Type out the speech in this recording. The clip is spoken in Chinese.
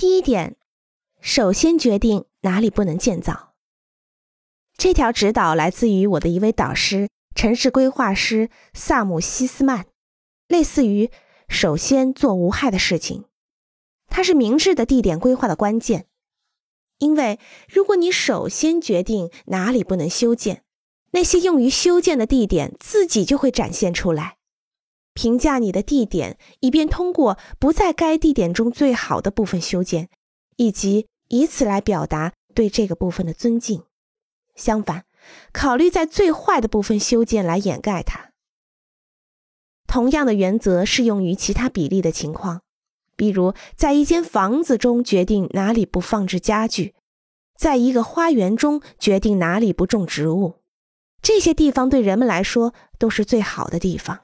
第一点，首先决定哪里不能建造。这条指导来自于我的一位导师，城市规划师萨姆西斯曼，类似于首先做无害的事情。它是明智的地点规划的关键，因为如果你首先决定哪里不能修建，那些用于修建的地点自己就会展现出来，评价你的地点，以便通过不在该地点中最好的部分修建，以及以此来表达对这个部分的尊敬。相反，考虑在最坏的部分修建来掩盖它。同样的原则适用于其他比例的情况。比如，在一间房子中决定哪里不放置家具，在一个花园中决定哪里不种植物，这些地方对人们来说都是最好的地方。